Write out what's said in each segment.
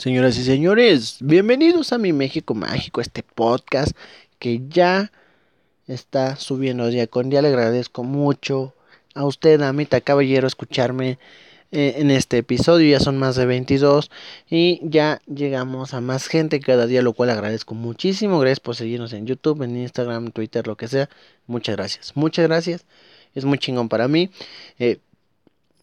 Señoras y señores, bienvenidos a mi México Mágico, este podcast que ya está subiendo día con día. Le agradezco mucho a usted, a Mita Caballero, escucharme eh, en este episodio. Ya son más de 22 y ya llegamos a más gente cada día, lo cual agradezco muchísimo. Gracias por seguirnos en YouTube, en Instagram, Twitter, lo que sea. Muchas gracias, muchas gracias. Es muy chingón para mí. Eh,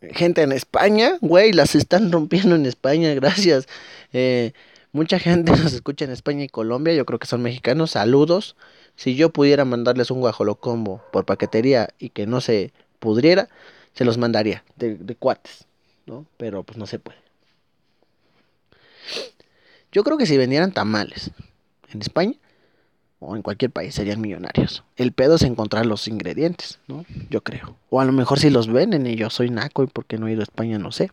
gente en España, güey, las están rompiendo en España, gracias. Eh, mucha gente nos escucha en España y Colombia, yo creo que son mexicanos, saludos. Si yo pudiera mandarles un guajolocombo por paquetería y que no se pudriera, se los mandaría de, de cuates, ¿no? Pero pues no se puede. Yo creo que si vendieran tamales en España, o en cualquier país serían millonarios. El pedo es encontrar los ingredientes, ¿no? Yo creo. O a lo mejor si los venden y yo soy naco y porque no he ido a España no sé.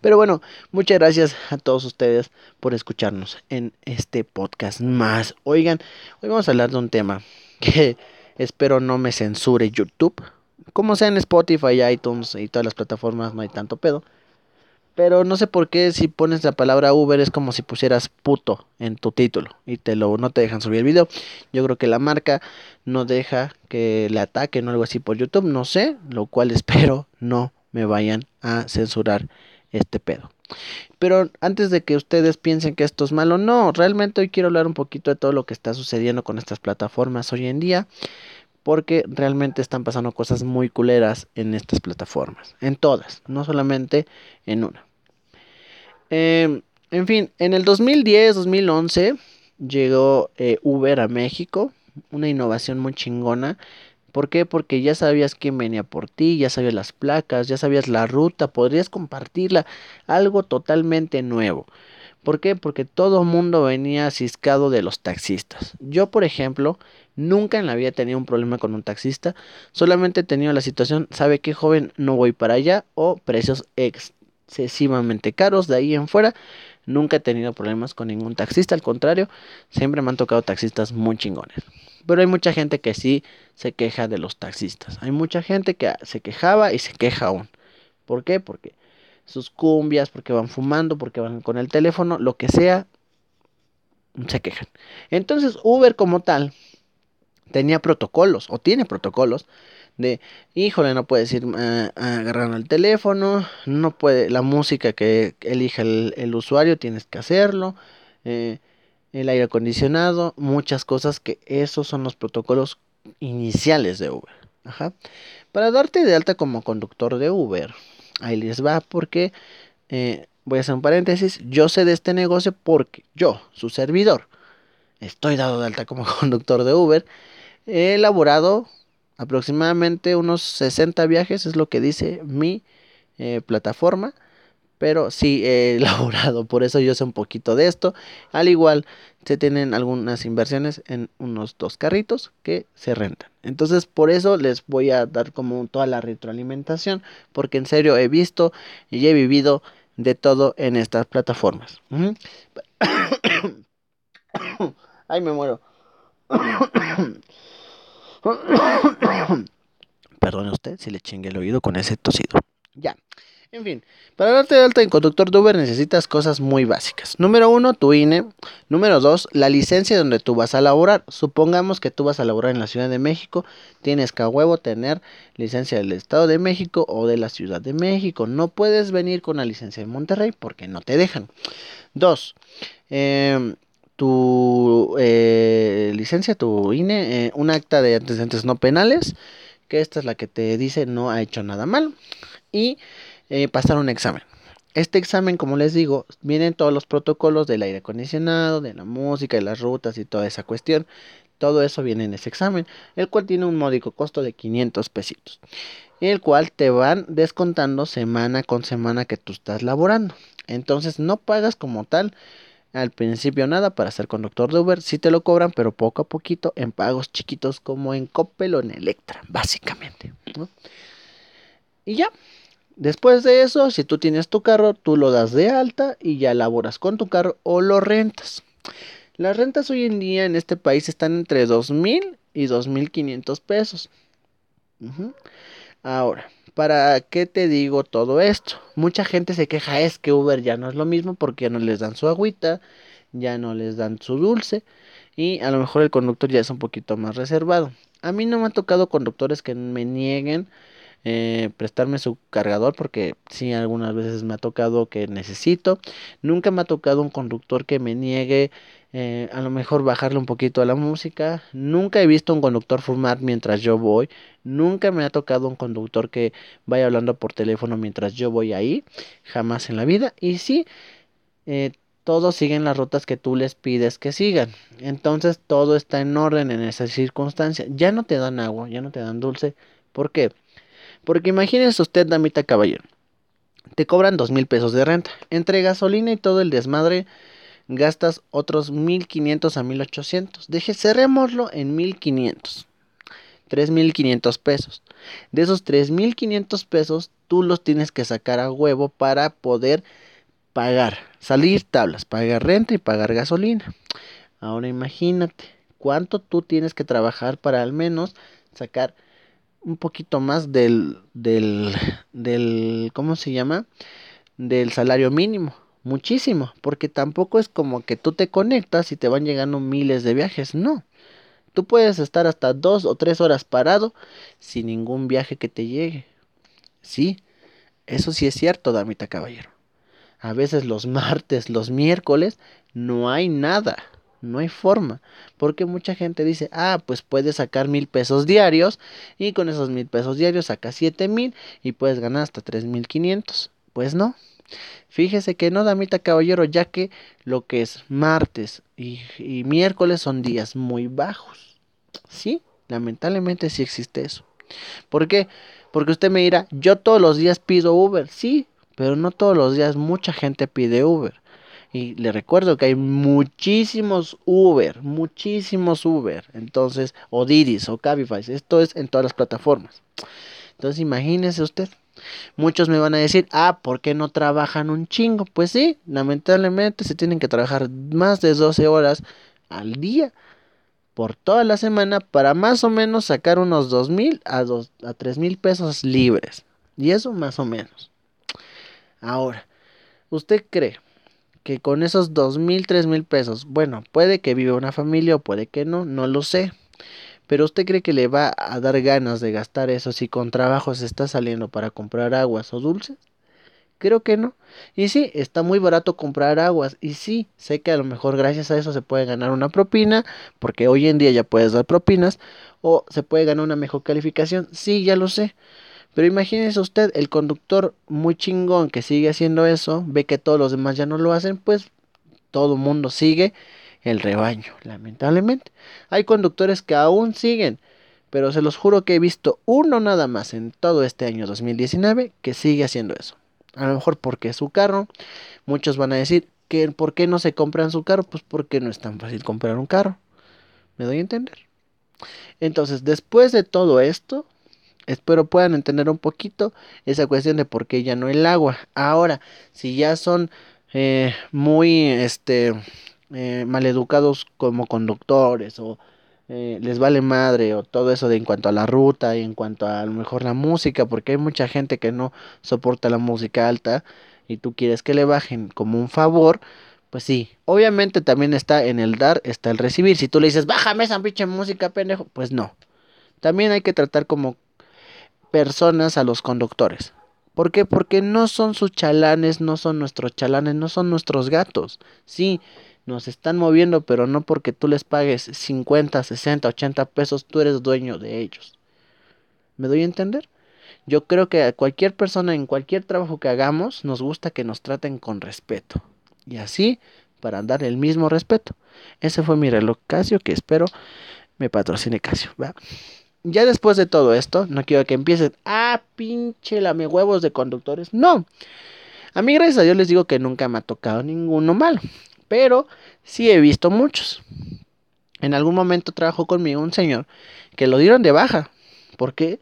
Pero bueno, muchas gracias a todos ustedes por escucharnos en este podcast más. Oigan, hoy vamos a hablar de un tema que espero no me censure YouTube. Como sea en Spotify, iTunes y todas las plataformas no hay tanto pedo. Pero no sé por qué si pones la palabra Uber es como si pusieras puto en tu título y te lo no te dejan subir el video. Yo creo que la marca no deja que le ataquen o algo así por YouTube, no sé, lo cual espero no me vayan a censurar este pedo. Pero antes de que ustedes piensen que esto es malo, no, realmente hoy quiero hablar un poquito de todo lo que está sucediendo con estas plataformas hoy en día porque realmente están pasando cosas muy culeras en estas plataformas, en todas, no solamente en una. Em, en fin, en el 2010-2011 llegó eh, Uber a México, una innovación muy chingona. ¿Por qué? Porque ya sabías quién venía por ti, ya sabías las placas, ya sabías la ruta, podrías compartirla, algo totalmente nuevo. ¿Por qué? Porque todo el mundo venía ciscado de los taxistas. Yo, por ejemplo, nunca en la vida he tenido un problema con un taxista. Solamente he tenido la situación, ¿sabe qué joven? No voy para allá o precios excesivamente caros. De ahí en fuera, nunca he tenido problemas con ningún taxista. Al contrario, siempre me han tocado taxistas muy chingones. Pero hay mucha gente que sí se queja de los taxistas. Hay mucha gente que se quejaba y se queja aún. ¿Por qué? Porque sus cumbias, porque van fumando, porque van con el teléfono, lo que sea, se quejan. Entonces Uber como tal tenía protocolos, o tiene protocolos, de, híjole, no puedes ir uh, agarrando el teléfono, no puede, la música que elija el, usuario tienes que hacerlo, eh, el aire acondicionado, muchas cosas que esos son los protocolos iniciales de Uber. Para darte de alta como conductor de Uber, ahí les va porque eh, voy a hacer un paréntesis. Yo sé de este negocio porque yo, su servidor, estoy dado de alta como conductor de Uber. He elaborado aproximadamente unos 60 viajes, es lo que dice mi eh, plataforma. Pero sí he elaborado, por eso yo sé un poquito de esto. Al igual, se tienen algunas inversiones en unos dos carritos que se rentan. Entonces, por eso les voy a dar como toda la retroalimentación, porque en serio he visto y he vivido de todo en estas plataformas. Ay, me muero. Perdone usted si le chingue el oído con ese tosido. Ya. En fin, para darte de alta en conductor de Uber necesitas cosas muy básicas. Número uno, tu INE. Número dos, la licencia donde tú vas a laborar. Supongamos que tú vas a laborar en la Ciudad de México. Tienes que a huevo tener licencia del Estado de México o de la Ciudad de México. No puedes venir con la licencia de Monterrey porque no te dejan. Dos, em, tu eh, licencia, tu INE, eh, un acta de antecedentes no penales. Que esta es la que te dice no ha hecho nada mal. Y eh, pasar un examen. Este examen, como les digo, vienen todos los protocolos del aire acondicionado, de la música, de las rutas y toda esa cuestión. Todo eso viene en ese examen, el cual tiene un módico costo de 500 pesitos, el cual te van descontando semana con semana que tú estás laborando. Entonces no pagas como tal al principio nada para ser conductor de Uber, sí te lo cobran, pero poco a poquito en pagos chiquitos como en Coppel o en Electra, básicamente. Y ya, Después de eso, si tú tienes tu carro, tú lo das de alta y ya laboras con tu carro o lo rentas. Las rentas hoy en día en este país están entre $2,000 y $2,500 pesos. Ahora, ¿Para qué te digo todo esto? Mucha gente se queja, es que Uber ya no es lo mismo porque ya no les dan su agüita, ya no les dan su dulce y a lo mejor el conductor ya es un poquito más reservado. A mí no me ha tocado conductores que me nieguen eh, prestarme su cargador porque sí algunas veces me ha tocado que necesito. Nunca me ha tocado un conductor que me niegue eh, a lo mejor bajarle un poquito a la música. Nunca he visto un conductor fumar mientras yo voy. Nunca me ha tocado un conductor que vaya hablando por teléfono mientras yo voy ahí. Jamás en la vida. Y sí, eh, todos siguen las rutas que tú les pides que sigan. Entonces todo está en orden en esa circunstancia. Ya no te dan agua, ya no te dan dulce. ¿Por qué? Porque imagínese usted, damita caballero. Te cobran dos mil pesos de renta. Entre gasolina y todo el desmadre, gastas otros mil quinientos a mil ochocientos. Deje, cerrémoslo en mil quinientos. Tres mil quinientos pesos. De esos tres mil quinientos pesos, tú los tienes que sacar a huevo para poder pagar, salir tablas, pagar renta y pagar gasolina. Ahora imagínate cuánto tú tienes que trabajar para al menos sacar un poquito más del, del, del, ¿cómo se llama? Del salario mínimo. Muchísimo, porque tampoco es como que tú te conectas y te van llegando miles de viajes, no. Tú puedes estar hasta dos o tres horas parado sin ningún viaje que te llegue. Sí, eso sí es cierto, damita caballero. A veces los martes, los miércoles, no hay nada no hay forma. Porque mucha gente dice, ah, pues puedes sacar mil pesos diarios y con esos mil pesos diarios sacas siete mil y puedes ganar hasta tres mil quinientos. Pues no. Fíjese que no, damita caballero, ya que lo que es martes y, y miércoles son días muy bajos. Sí, lamentablemente sí existe eso. ¿Por qué? Porque usted me dirá, yo todos los días pido Uber. Sí, pero no todos los días mucha gente pide Uber. Y le recuerdo que hay muchísimos Uber, muchísimos Uber. Entonces, o Didis o Cabify. Esto es en todas las plataformas. Entonces, imagínese usted. Muchos me van a decir, ah, ¿por qué no trabajan un chingo? Pues sí, lamentablemente se tienen que trabajar más de 12 horas al día por toda la semana para más o menos sacar unos dos mil a, dos, a tres mil pesos libres. Y eso más o menos. Ahora, ¿usted cree que con esos dos mil, tres mil pesos, bueno, puede que viva una familia o puede que no, no lo sé. Pero usted cree que le va a dar ganas de gastar eso si con trabajo se está saliendo para comprar aguas o dulces? Creo que no. Y sí, está muy barato comprar aguas. Y sí, sé que a lo mejor gracias a eso se puede ganar una propina, porque hoy en día ya puedes dar propinas, o se puede ganar una mejor calificación. Sí, ya lo sé. Pero imagínese usted, el conductor muy chingón que sigue haciendo eso, ve que todos los demás ya no lo hacen, pues todo mundo sigue el rebaño, lamentablemente. Hay conductores que aún siguen, pero se los juro que he visto uno nada más en todo este año 2019 que sigue haciendo eso. A lo mejor porque su carro. Muchos van a decir que por qué no se compran su carro, pues porque no es tan fácil comprar un carro. ¿Me doy a entender? Entonces, después de todo esto, Espero puedan entender un poquito esa cuestión de por qué ya no el agua. Ahora, si ya son eh, muy este eh, maleducados como conductores o eh, les vale madre o todo eso de en cuanto a la ruta y en cuanto a, a lo mejor la música, porque hay mucha gente que no soporta la música alta y tú quieres que le bajen como un favor, pues sí, obviamente también está en el dar, está el recibir. Si tú le dices, bájame esa pinche música, pendejo, pues no. También hay que tratar como personas a los conductores. ¿Por qué? Porque no son sus chalanes, no son nuestros chalanes, no son nuestros gatos. Sí, nos están moviendo, pero no porque tú les pagues 50, 60, 80 pesos, tú eres dueño de ellos. ¿Me doy a entender? Yo creo que a cualquier persona en cualquier trabajo que hagamos nos gusta que nos traten con respeto. Y así, para dar el mismo respeto. Ese fue mi reloj Casio que espero me patrocine Casio. ¿va? Ya después de todo esto, no quiero que empiecen, ah, pinche lame huevos de conductores. No. A mí, gracias a Dios, les digo que nunca me ha tocado ninguno malo. Pero sí he visto muchos. En algún momento trabajó conmigo un señor que lo dieron de baja. ¿Por qué?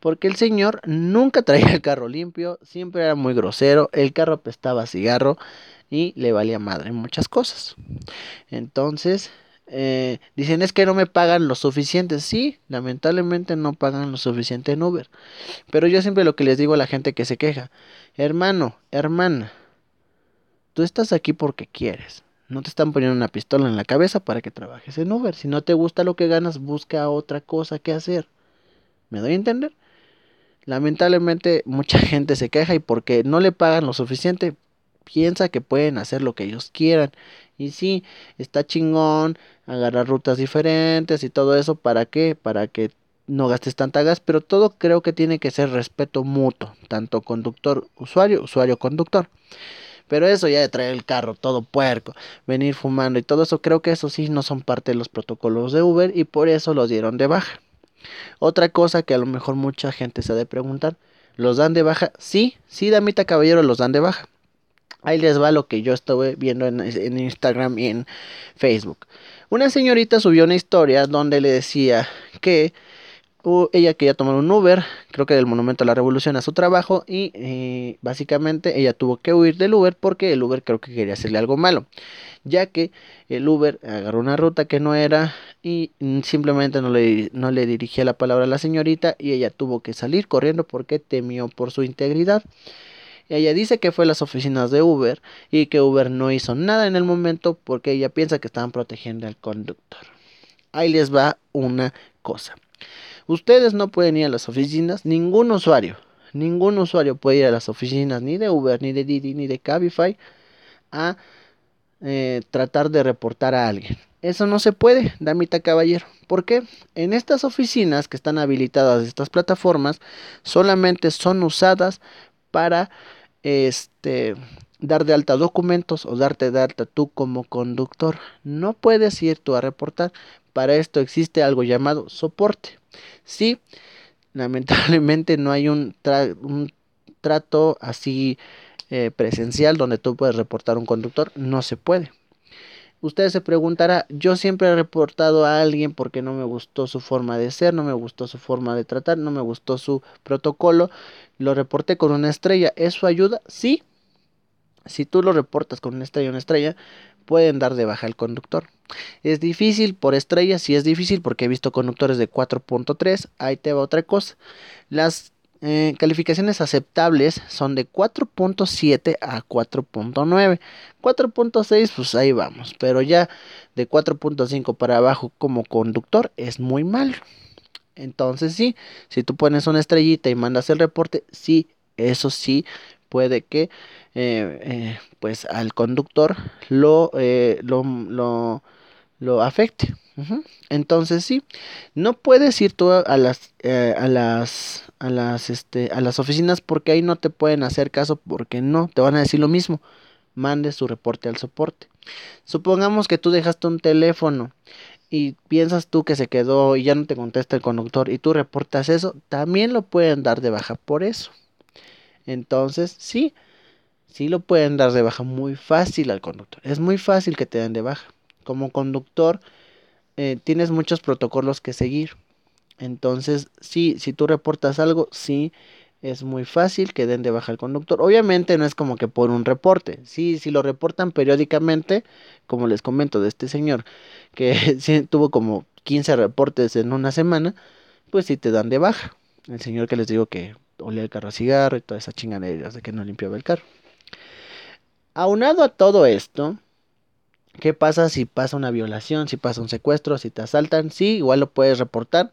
Porque el señor nunca traía el carro limpio, siempre era muy grosero, el carro apestaba cigarro y le valía madre muchas cosas. Entonces, eh, dicen es que no me pagan lo suficiente. Sí, lamentablemente no pagan lo suficiente en Uber. Pero yo siempre lo que les digo a la gente que se queja, hermano, hermana, tú estás aquí porque quieres. No te están poniendo una pistola en la cabeza para que trabajes en Uber. Si no te gusta lo que ganas, busca otra cosa que hacer. ¿Me doy a entender? Lamentablemente mucha gente se queja y porque no le pagan lo suficiente, piensa que pueden hacer lo que ellos quieran. Y sí, está chingón agarrar rutas diferentes y todo eso. ¿Para qué? Para que no gastes tanta gas. Pero todo creo que tiene que ser respeto mutuo. Tanto conductor-usuario, usuario-conductor. Pero eso ya de traer el carro todo puerco, venir fumando y todo eso, creo que eso sí no son parte de los protocolos de Uber y por eso los dieron de baja. Otra cosa que a lo mejor mucha gente se ha de preguntar, ¿los dan de baja? Sí, sí, damita caballero, los dan de baja. Ahí les va lo que yo estuve viendo en, en, Instagram y en Facebook. Una señorita subió una historia donde le decía que ella quería tomar un Uber, creo que del Monumento a la Revolución a su trabajo y eh, básicamente ella tuvo que huir del Uber porque el Uber creo que quería hacerle algo malo, ya que el Uber agarró una ruta que no era y simplemente no le, no le dirigía la palabra a la señorita y ella tuvo que salir corriendo porque temió por su integridad. Ella dice que fue a las oficinas de Uber y que Uber no hizo nada en el momento porque ella piensa que estaban protegiendo al conductor. Ahí les va una cosa. Ustedes no pueden ir a las oficinas, ningún usuario, ningún usuario puede ir a las oficinas ni de Uber, ni de Didi, ni de Cabify a eh, tratar de reportar a alguien. Eso no se puede, damita caballero. ¿Por qué? En estas oficinas que están habilitadas, estas plataformas, solamente son usadas para este dar de alta documentos o darte de alta tú como conductor. No puedes ir tú a reportar. Para esto existe algo llamado soporte. Sí, lamentablemente no hay un, un trato así eh, presencial donde tú puedes reportar un conductor. No se puede. Usted se preguntará, yo siempre he reportado a alguien porque no me gustó su forma de ser, no me gustó su forma de tratar, no me gustó su protocolo, lo reporté con una estrella. ¿Eso ayuda? Sí. Si tú lo reportas con una estrella, una estrella, pueden dar de baja al conductor. Es difícil por estrellas, sí es difícil porque he visto conductores de 4.3. Ahí te va otra cosa. Las eh, calificaciones aceptables son de 4.7 a 4.9. 4.6 pues ahí vamos, pero ya de 4.5 para abajo como conductor es muy mal. Entonces sí, si tú pones una estrellita y mandas el reporte, sí, eso sí puede que eh, eh, pues al conductor lo, lo, lo, lo, afecte. Entonces sí, no puedes ir tú a las, a las, este, a las oficinas porque ahí no te pueden hacer caso porque no, te van a decir lo mismo. Mande su reporte al soporte. Supongamos que tú dejaste un teléfono y piensas tú que se quedó y ya no te contesta el conductor y tú reportas eso, también lo pueden dar de baja por eso. Entonces, sí, sí lo pueden dar de baja muy fácil al conductor. Es muy fácil que te den de baja. Como conductor, eh, tienes muchos protocolos que seguir. Entonces, sí, si tú reportas algo, sí, es muy fácil que den de baja al conductor. Obviamente no es como que por un reporte. Sí, si lo reportan periódicamente, como les comento de este señor, que tuvo como 15 reportes en una semana, pues sí te dan de baja. El señor que les digo que olía el carro a cigarro y toda esa chingadera de que no limpiaba el carro. Aunado a todo esto, ¿qué pasa si pasa una violación, si pasa un secuestro, si te asaltan? Sí, igual lo puedes reportar,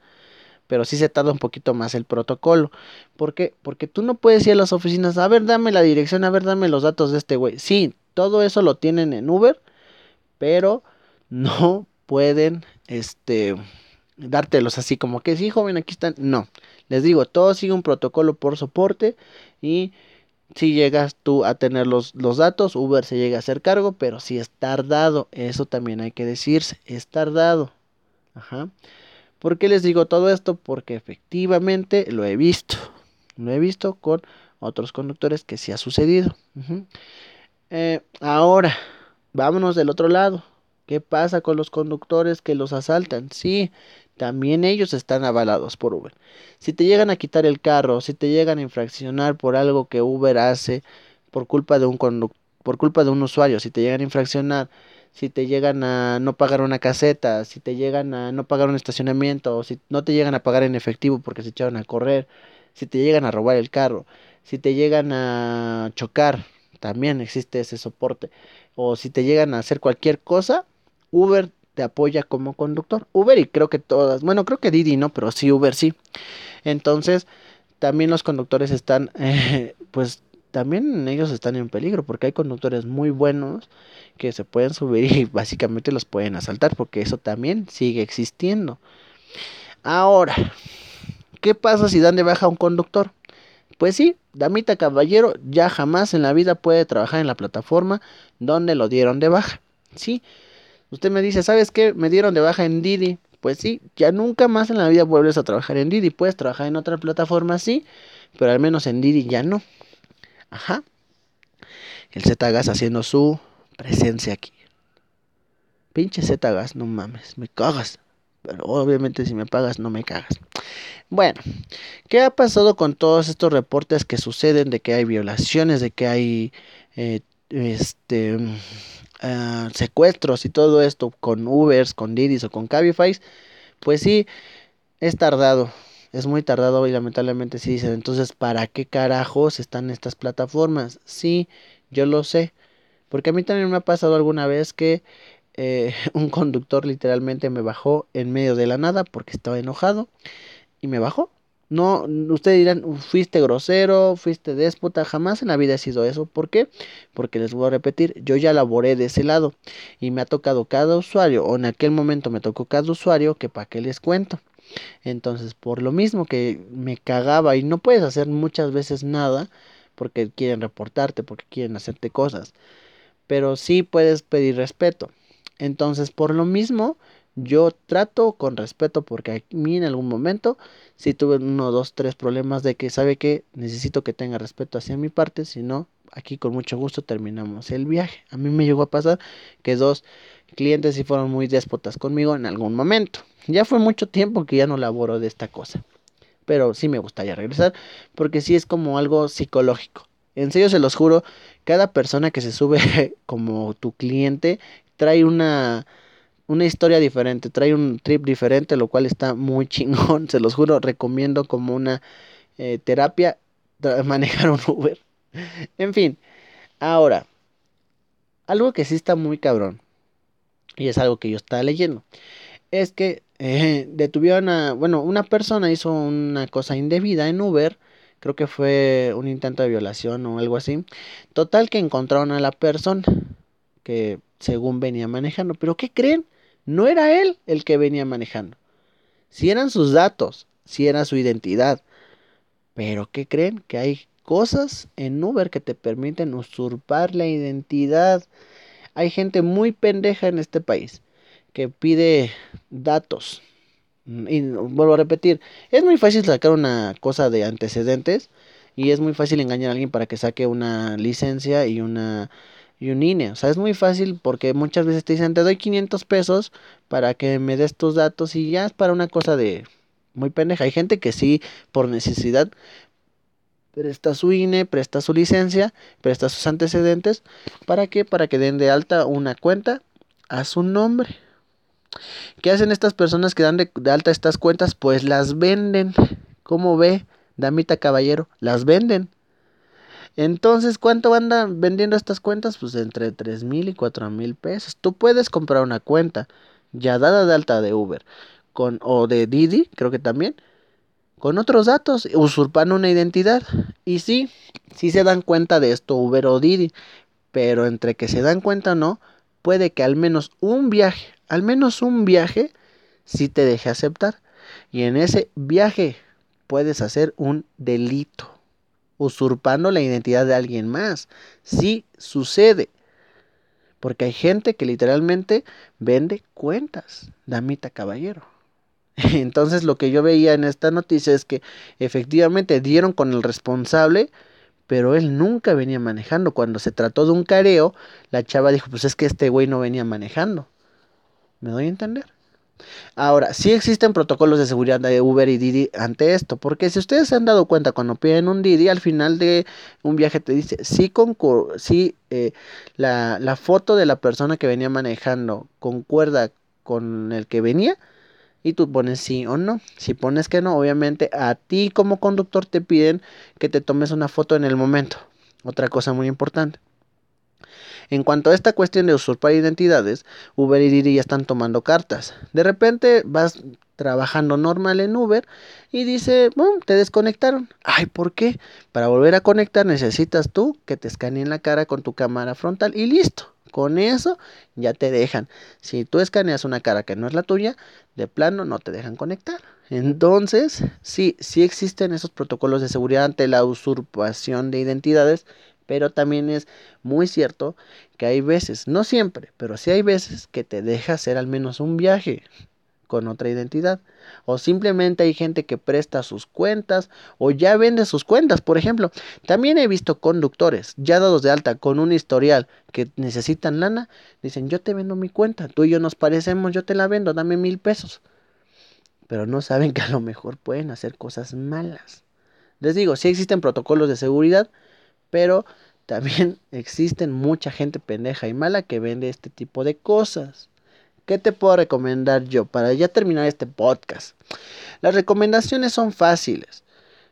pero sí se tarda un poquito más el protocolo. ¿Por qué? Porque tú no puedes ir a las oficinas, a ver, dame la dirección, a ver, dame los datos de este güey. Sí, todo eso lo tienen en Uber, pero no pueden, este, dártelos así como que sí, joven, aquí están. No, les digo, todo sigue un protocolo por soporte y si llegas tú a tener los, los datos, Uber se llega a hacer cargo, pero si es tardado, eso también hay que decirse, es tardado. Ajá. ¿Por qué les digo todo esto? Porque efectivamente lo he visto. Lo he visto con otros conductores que sí ha sucedido. Eh, ahora, vámonos del otro lado. ¿Qué pasa con los conductores que los asaltan? Sí, también ellos están avalados por Uber. Si te llegan a quitar el carro, si te llegan a infraccionar por algo que Uber hace por culpa de un por culpa de un usuario, si te llegan a infraccionar, si te llegan a no pagar una caseta, si te llegan a no pagar un estacionamiento, o si no te llegan a pagar en efectivo porque se echaron a correr, si te llegan a robar el carro, si te llegan a chocar, también existe ese soporte, o si te llegan a hacer cualquier cosa, Uber te apoya como conductor. Uber y creo que todas, bueno, creo que Didi no, pero sí Uber sí. Entonces, también los conductores están, eh, pues también ellos están en peligro porque hay conductores muy buenos que se pueden subir y básicamente los pueden asaltar porque eso también sigue existiendo. Ahora, ¿qué pasa si dan de baja a un conductor? Pues sí, damita caballero ya jamás en la vida puede trabajar en la plataforma donde lo dieron de baja. Sí, usted me dice, ¿sabes qué? Me dieron de baja en Didi. Pues sí, ya nunca más en la vida vuelves a trabajar en Didi. Puedes trabajar en otra plataforma, sí, pero al menos en Didi ya no. Ajá. El Z-Gas haciendo su presencia aquí. Pinche Z-Gas, no mames, me cagas. Pero obviamente si me pagas, no me cagas. Bueno, ¿qué ha pasado con todos estos reportes que suceden de que hay violaciones, de que hay eh, este ah, secuestros y todo esto con Ubers, con Didis o con Cabify? Pues sí, es tardado es muy tardado y lamentablemente sí dicen, entonces, ¿para qué carajos están estas plataformas? Sí, yo lo sé, porque a mí también me ha pasado alguna vez que eh, un conductor literalmente me bajó en medio de la nada porque estaba enojado y me bajó. No, ustedes dirán, fuiste grosero, fuiste déspota, jamás en la vida he sido eso. ¿Por qué? Porque les voy a repetir, yo ya laboré de ese lado y me ha tocado cada usuario, o en aquel momento me tocó cada usuario que para qué les cuento. Entonces, por lo mismo que me cagaba y no puedes hacer muchas veces nada porque quieren reportarte, porque quieren hacerte cosas, pero sí puedes pedir respeto. Entonces, por lo mismo, yo trato con respeto porque a mí en algún momento sí tuve uno, dos, tres problemas de que sabe que necesito que tenga respeto hacia mi parte, si no, aquí con mucho gusto terminamos el viaje. A mí me llegó a pasar que dos clientes sí fueron muy déspotas conmigo en algún momento. Ya fue mucho tiempo que ya no laboro de esta cosa. Pero sí me gustaría regresar porque sí es como algo psicológico. En serio se los juro, cada persona que se sube como tu cliente trae una una historia diferente, trae un trip diferente, lo cual está muy chingón, se los juro, recomiendo como una eh, terapia manejar un Uber. en fin, ahora, algo que sí está muy cabrón, y es algo que yo estaba leyendo, es que eh, detuvieron a, bueno, una persona hizo una cosa indebida en Uber, creo que fue un intento de violación o algo así. Total que encontraron a la persona que según venía manejando, pero ¿qué creen? No era él el que venía manejando. Si eran sus datos, si era su identidad. Pero ¿qué creen? Que hay cosas en Uber que te permiten usurpar la identidad. Hay gente muy pendeja en este país que pide datos. Mm, y vuelvo a repetir, es muy fácil sacar una cosa de antecedentes y es muy fácil engañar a alguien para que saque una licencia y una y un INE. O sea, es muy fácil porque muchas veces te dicen, te doy 500 pesos para que me des tus datos y ya es para una cosa de muy pendeja. Hay gente que sí, por necesidad, presta su INE, presta su licencia, presta sus antecedentes. ¿Para qué? Para que den de alta una cuenta a su nombre. ¿Qué hacen estas personas que dan de, alta estas cuentas? Pues las venden. ¿Cómo ve, damita caballero? Las venden. Entonces, ¿cuánto andan vendiendo estas cuentas? Pues entre 3 mil y 4 mil pesos. Tú puedes comprar una cuenta ya dada de alta de Uber con, o de Didi, creo que también, con otros datos, usurpando una identidad. Y sí, sí se dan cuenta de esto Uber o Didi, pero entre que se dan cuenta o no, puede que al menos un viaje, al menos un viaje, sí te deje aceptar. Y en ese viaje puedes hacer un delito usurpando la identidad de alguien más. Sí sucede. Porque hay gente que literalmente vende cuentas, damita caballero. Entonces lo que yo veía en esta noticia es que efectivamente dieron con el responsable, pero él nunca venía manejando. Cuando se trató de un careo, la chava dijo, pues es que este güey no venía manejando. ¿Me doy a entender? Ahora, sí existen protocolos de seguridad de Uber y Didi ante esto, porque si ustedes se han dado cuenta cuando piden un Didi, al final de un viaje te dice si, si eh, la, la foto de la persona que venía manejando concuerda con el que venía, y tú pones sí o no. Si pones que no, obviamente a ti como conductor te piden que te tomes una foto en el momento. Otra cosa muy importante. En cuanto a esta cuestión de usurpar identidades, Uber y Didi ya están tomando cartas. De repente vas trabajando normal en Uber y dice, boom, te desconectaron. Ay, ¿por qué? Para volver a conectar necesitas tú que te escaneen la cara con tu cámara frontal y listo. Con eso ya te dejan. Si tú escaneas una cara que no es la tuya, de plano no te dejan conectar. Entonces, sí, sí existen esos protocolos de seguridad ante la usurpación de identidades, pero también es muy cierto que hay veces, no siempre, pero sí hay veces que te deja hacer al menos un viaje con otra identidad. O simplemente hay gente que presta sus cuentas o ya vende sus cuentas. Por ejemplo, también he visto conductores ya dados de alta con un historial que necesitan lana. Dicen, yo te vendo mi cuenta, tú y yo nos parecemos, yo te la vendo, dame mil pesos. Pero no saben que a lo mejor pueden hacer cosas malas. Les digo, sí existen protocolos de seguridad, pero también existen mucha gente pendeja y mala que vende este tipo de cosas. ¿Qué te puedo recomendar yo para ya terminar este podcast? Las recomendaciones son fáciles.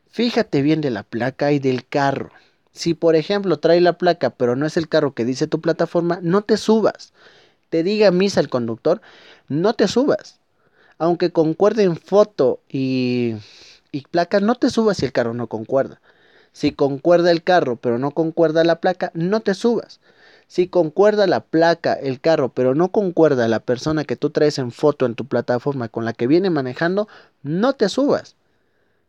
Fíjate bien de la placa y del carro. Si por ejemplo trae la placa pero no es el carro que dice tu plataforma, no te subas. Te diga misa el conductor, no te subas. Aunque concuerden foto y, y placa, no te subas si el carro no concuerda. Si concuerda el carro pero no concuerda la placa, no te subas. Si concuerda la placa, el carro, pero no concuerda la persona que tú traes en foto en tu plataforma con la que viene manejando, no te subas.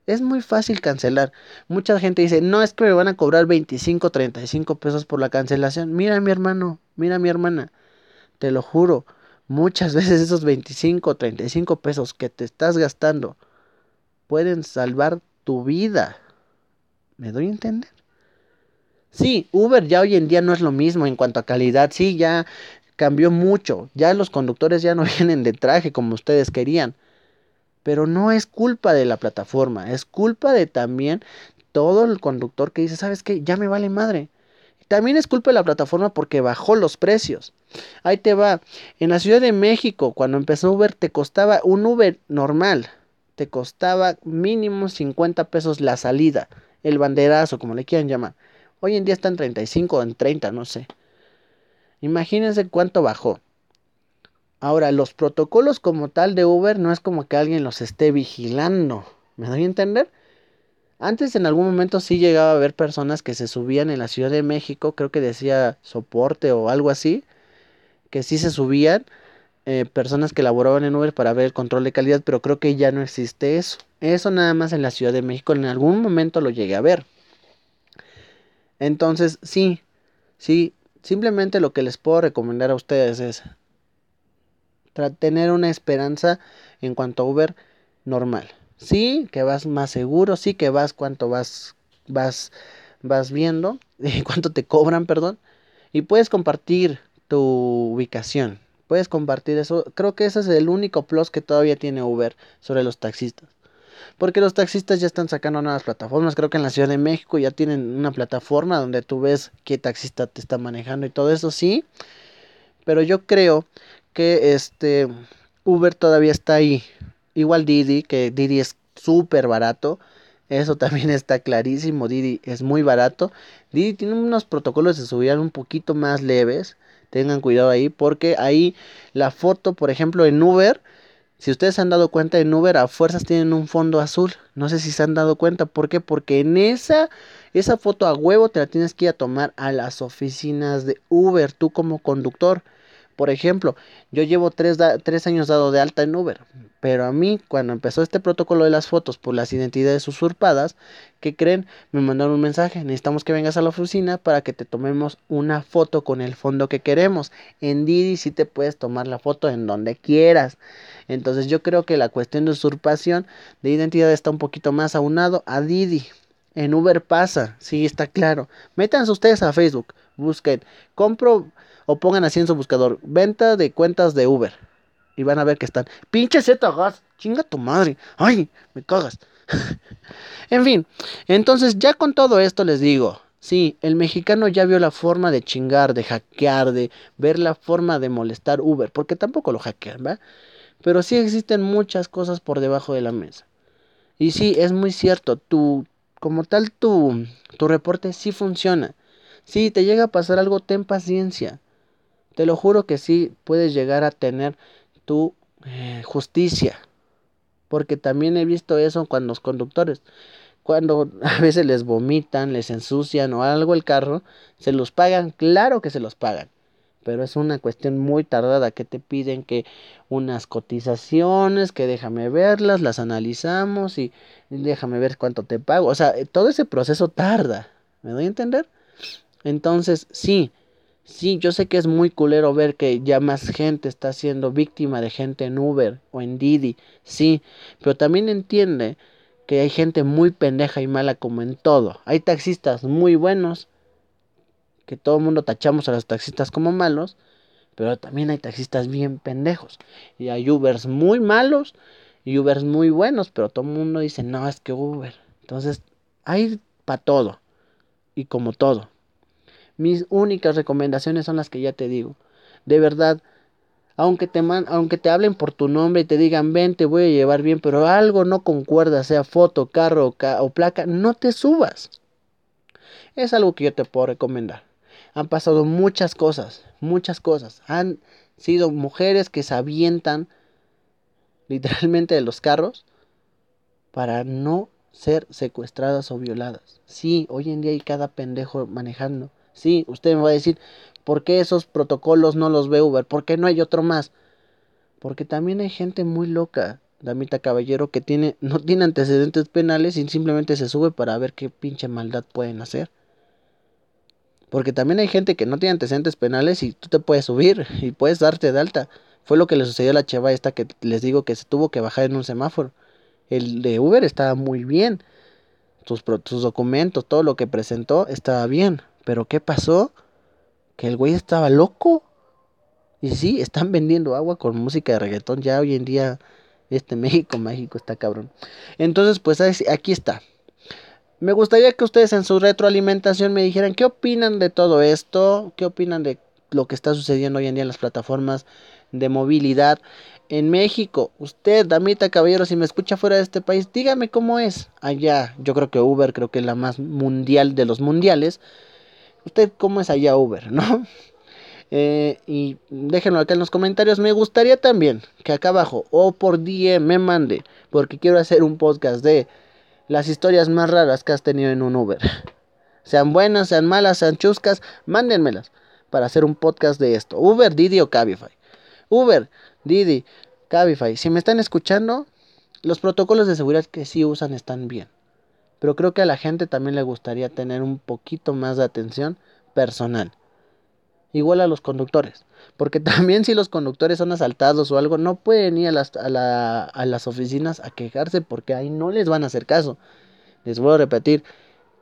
Es muy fácil cancelar. Mucha gente dice, no es que me van a cobrar 25, 35 pesos por la cancelación. Mira mi hermano, mira mi hermana. Te lo juro, muchas veces esos 25, 35 pesos que te estás gastando pueden salvar tu vida. ¿Me doy a entender? Sí, Uber ya hoy en día no es lo mismo en cuanto a calidad, sí, ya cambió mucho, ya los conductores ya no vienen de traje como ustedes querían, pero no es culpa de la plataforma, es culpa de también todo el conductor que dice, ¿sabes qué? Ya me vale madre. También es culpa de la plataforma porque bajó los precios. Ahí te va. En la Ciudad de México, cuando empezó Uber, te costaba un Uber normal. Te costaba mínimo 50 pesos la salida. El banderazo, como le quieran llamar. Hoy en día está en 35 o en 30, no sé. Imagínense cuánto bajó. Ahora, los protocolos como tal de Uber no es como que alguien los esté vigilando. ¿Me doy a entender? Antes en algún momento sí llegaba a haber personas que se subían en la Ciudad de México, creo que decía soporte o algo así, que sí se subían, eh, personas que laboraban en Uber para ver el control de calidad, pero creo que ya no existe eso. Eso nada más en la Ciudad de México en algún momento lo llegué a ver. Entonces, sí, sí, simplemente lo que les puedo recomendar a ustedes es tener una esperanza en cuanto a Uber normal. Sí, que vas más seguro, sí que vas cuánto vas vas vas viendo, cuánto te cobran, perdón, y puedes compartir tu ubicación. Puedes compartir eso. Creo que ese es el único plus que todavía tiene Uber sobre los taxistas. Porque los taxistas ya están sacando nuevas plataformas. Creo que en la Ciudad de México ya tienen una plataforma donde tú ves qué taxista te está manejando y todo eso, sí. Pero yo creo que este Uber todavía está ahí. Igual Didi, que Didi es súper barato. Eso también está clarísimo. Didi es muy barato. Didi tiene unos protocolos de seguridad un poquito más leves. Tengan cuidado ahí porque ahí la foto, por ejemplo, en Uber si ustedes se han dado cuenta, en Uber a fuerzas tienen un fondo azul. No sé si se han dado cuenta. ¿Por qué? Porque en esa, esa foto a huevo te la tienes que ir a tomar a las oficinas de Uber, tú como conductor. Por ejemplo, yo llevo tres, tres, años dado de alta en Uber, pero a mí cuando empezó este protocolo de las fotos por las identidades usurpadas, ¿qué creen? Me mandaron un mensaje, necesitamos que vengas a la oficina para que te tomemos una foto con el fondo que queremos. En Didi sí te puedes tomar la foto en donde quieras. Entonces yo creo que la cuestión de usurpación de identidad está un poquito más aunado a Didi. En Uber pasa, sí, está claro. Métanse ustedes a Facebook, busquen, compro o pongan así en su buscador, venta de cuentas de Uber. y van a ver que están, pinche Z gas, chinga tu madre, ay, me cagas. en fin, entonces ya con todo esto les digo, sí, el mexicano ya vio la forma de chingar, de hackear, de ver la forma de molestar Uber, porque tampoco lo hackean, ¿va? Pero sí existen muchas cosas por debajo de la mesa. Y sí, es muy cierto, tu, como tal tu, tu reporte sí funciona. Si te llega a pasar algo, ten paciencia. Te lo juro que sí puedes llegar a tener tu eh, justicia. Porque también he visto eso con los conductores. Cuando a veces les vomitan, les ensucian o algo el carro, se los pagan, claro que se los pagan. Pero es una cuestión muy tardada que te piden que unas cotizaciones, que déjame verlas, las analizamos y déjame ver cuánto te pago. O sea, todo ese proceso tarda. ¿Me doy a entender? Entonces, sí, Sí, yo sé que es muy culero ver que ya más gente está siendo víctima de gente en Uber o en Didi, sí, pero también entiende que hay gente muy pendeja y mala como en todo. Hay taxistas muy buenos, que todo el mundo tachamos a los taxistas como malos, pero también hay taxistas bien pendejos. Y hay Ubers muy malos y Ubers muy buenos, pero todo el mundo dice, no, es que Uber. Entonces, hay para todo y como todo. Mis únicas recomendaciones son las que ya te digo. De verdad, aunque te, man, aunque te hablen por tu nombre y te digan, ven, te voy a llevar bien, pero algo no concuerda, sea foto, carro o placa, no te subas. Es algo que yo te puedo recomendar. Han pasado muchas cosas, muchas cosas. Han sido mujeres que se avientan literalmente de los carros para no ser secuestradas o violadas. Sí, hoy en día hay cada pendejo manejando. Sí, usted me va a decir, ¿por qué esos protocolos no los ve Uber? ¿Por qué no hay otro más? Porque también hay gente muy loca, damita caballero, que tiene, no tiene antecedentes penales y simplemente se sube para ver qué pinche maldad pueden hacer. Porque también hay gente que no tiene antecedentes penales y tú te puedes subir y puedes darte de alta. Fue lo que le sucedió a la cheva esta que les digo que se tuvo que bajar en un semáforo. El de Uber estaba muy bien. Sus, sus documentos, todo lo que presentó estaba bien. Pero ¿qué pasó? Que el güey estaba loco. Y sí, están vendiendo agua con música de reggaetón. Ya hoy en día, este México mágico está cabrón. Entonces, pues aquí está. Me gustaría que ustedes en su retroalimentación me dijeran qué opinan de todo esto, qué opinan de lo que está sucediendo hoy en día en las plataformas de movilidad en México. Usted, damita caballero, si me escucha fuera de este país, dígame cómo es allá. Yo creo que Uber creo que es la más mundial de los mundiales. ¿Usted cómo es allá Uber, no? Eh, y déjenlo acá en los comentarios. Me gustaría también que acá abajo o por DM me mande, porque quiero hacer un podcast de las historias más raras que has tenido en un Uber. Sean buenas, sean malas, sean chuscas, mándenmelas para hacer un podcast de esto. Uber, Didi o Cabify. Uber, Didi, Cabify. Si me están escuchando, los protocolos de seguridad que sí usan están bien. Pero creo que a la gente también le gustaría tener un poquito más de atención personal. Igual a los conductores. Porque también si los conductores son asaltados o algo, no pueden ir a las, a, a las oficinas a quejarse porque ahí no les van a hacer caso. Les voy a repetir,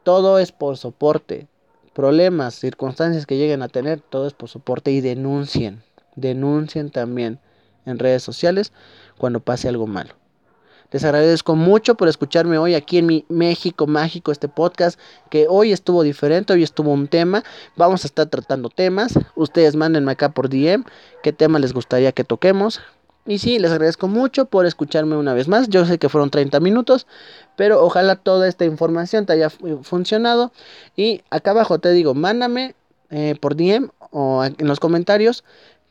todo es por soporte. Problemas, circunstancias que lleguen a tener, todo es por soporte y denuncien. Denuncien también en redes sociales cuando pase algo malo. Les agradezco mucho por escucharme hoy aquí en mi México Mágico, este podcast que hoy estuvo diferente, hoy estuvo un tema. Vamos a estar tratando temas. Ustedes mándenme acá por DM qué tema les gustaría que toquemos. Y sí, les agradezco mucho por escucharme una vez más. Yo sé que fueron 30 minutos, pero ojalá toda esta información te haya funcionado. Y acá abajo te digo, mándame eh, por DM o en los comentarios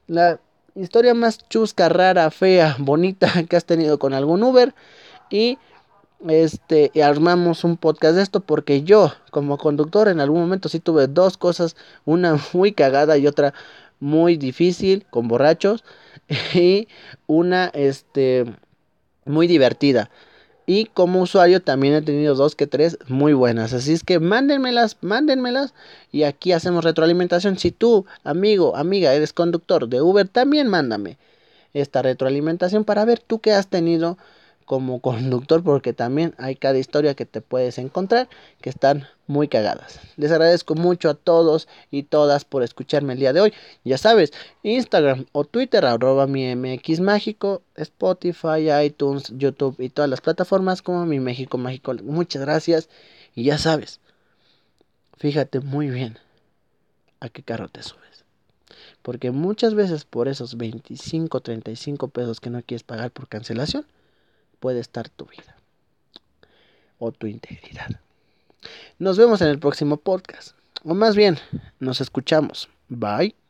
la historia más chusca, rara, fea, bonita que has tenido con algún Uber y este armamos un podcast de esto porque yo como conductor en algún momento sí tuve dos cosas, una muy cagada y otra muy difícil con borrachos y una este muy divertida. Y como usuario también he tenido dos que tres muy buenas. Así es que mándenmelas, mándenmelas. Y aquí hacemos retroalimentación. Si tú, amigo, amiga, eres conductor de Uber, también mándame esta retroalimentación para ver tú qué has tenido como conductor porque también hay cada historia que te puedes encontrar que están muy cagadas. Les agradezco mucho a todos y todas por escucharme el día de hoy. Ya sabes, Instagram o Twitter, arroba mi MX Mágico, Spotify, iTunes, YouTube y todas las plataformas como mi México Mágico. Muchas gracias y ya sabes, fíjate muy bien a qué carro te subes. Porque muchas veces por esos 25, 35 pesos que no quieres pagar por cancelación, puede estar tu vida o tu integridad. Nos vemos en el próximo podcast. O más bien, nos escuchamos. Bye.